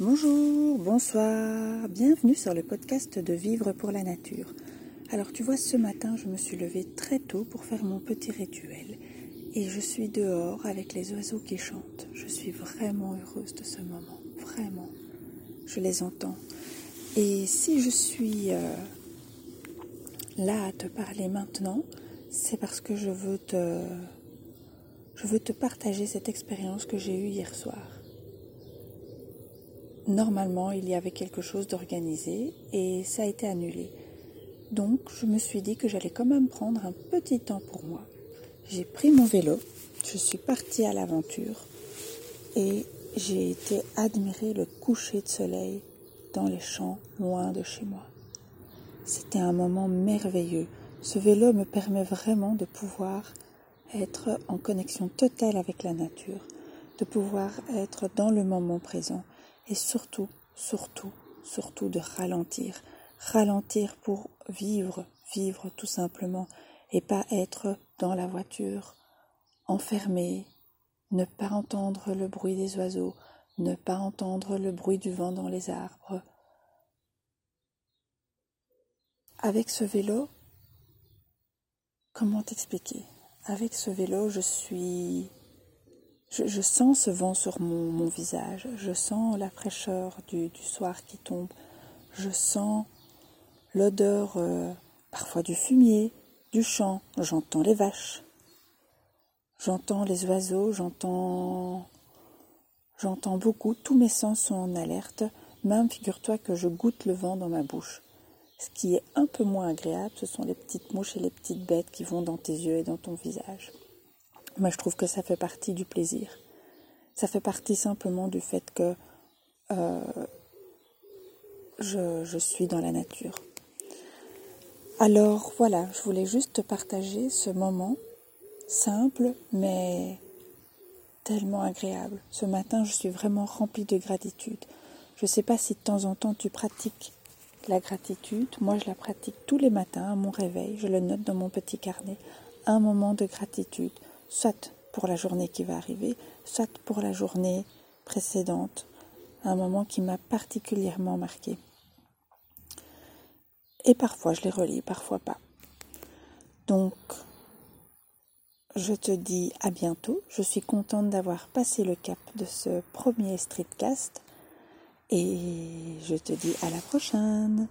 Bonjour, bonsoir, bienvenue sur le podcast de Vivre pour la Nature. Alors tu vois, ce matin, je me suis levée très tôt pour faire mon petit rituel et je suis dehors avec les oiseaux qui chantent. Je suis vraiment heureuse de ce moment, vraiment. Je les entends. Et si je suis euh, là à te parler maintenant, c'est parce que je veux te je veux te partager cette expérience que j'ai eue hier soir. Normalement, il y avait quelque chose d'organisé et ça a été annulé. Donc, je me suis dit que j'allais quand même prendre un petit temps pour moi. J'ai pris mon vélo, je suis partie à l'aventure et j'ai été admirer le coucher de soleil dans les champs loin de chez moi. C'était un moment merveilleux. Ce vélo me permet vraiment de pouvoir être en connexion totale avec la nature, de pouvoir être dans le moment présent et surtout, surtout, surtout de ralentir. Ralentir pour vivre, vivre tout simplement et pas être dans la voiture, enfermé, ne pas entendre le bruit des oiseaux, ne pas entendre le bruit du vent dans les arbres. Avec ce vélo, comment t'expliquer? Avec ce vélo, je suis. Je, sens ce vent sur mon, visage, je sens la fraîcheur du, soir qui tombe, je sens l'odeur euh, parfois du fumier, du champ, j'entends les vaches, j'entends les oiseaux, j'entends. J'entends beaucoup, tous mes sens sont en alerte, même figure-toi que je goûte le vent dans ma bouche. Ce qui est un peu moins agréable, ce sont les petites mouches et les petites bêtes qui vont dans tes yeux et dans ton visage. Moi, je trouve que ça fait partie du plaisir. Ça fait partie simplement du fait que euh, je, je suis dans la nature. Alors voilà, je voulais juste te partager ce moment simple mais tellement agréable. Ce matin, je suis vraiment remplie de gratitude. Je ne sais pas si de temps en temps tu pratiques la gratitude, moi je la pratique tous les matins à mon réveil, je le note dans mon petit carnet, un moment de gratitude, soit pour la journée qui va arriver, soit pour la journée précédente, un moment qui m'a particulièrement marqué. Et parfois je les relis, parfois pas. Donc, je te dis à bientôt. Je suis contente d'avoir passé le cap de ce premier streetcast. Et je te dis à la prochaine.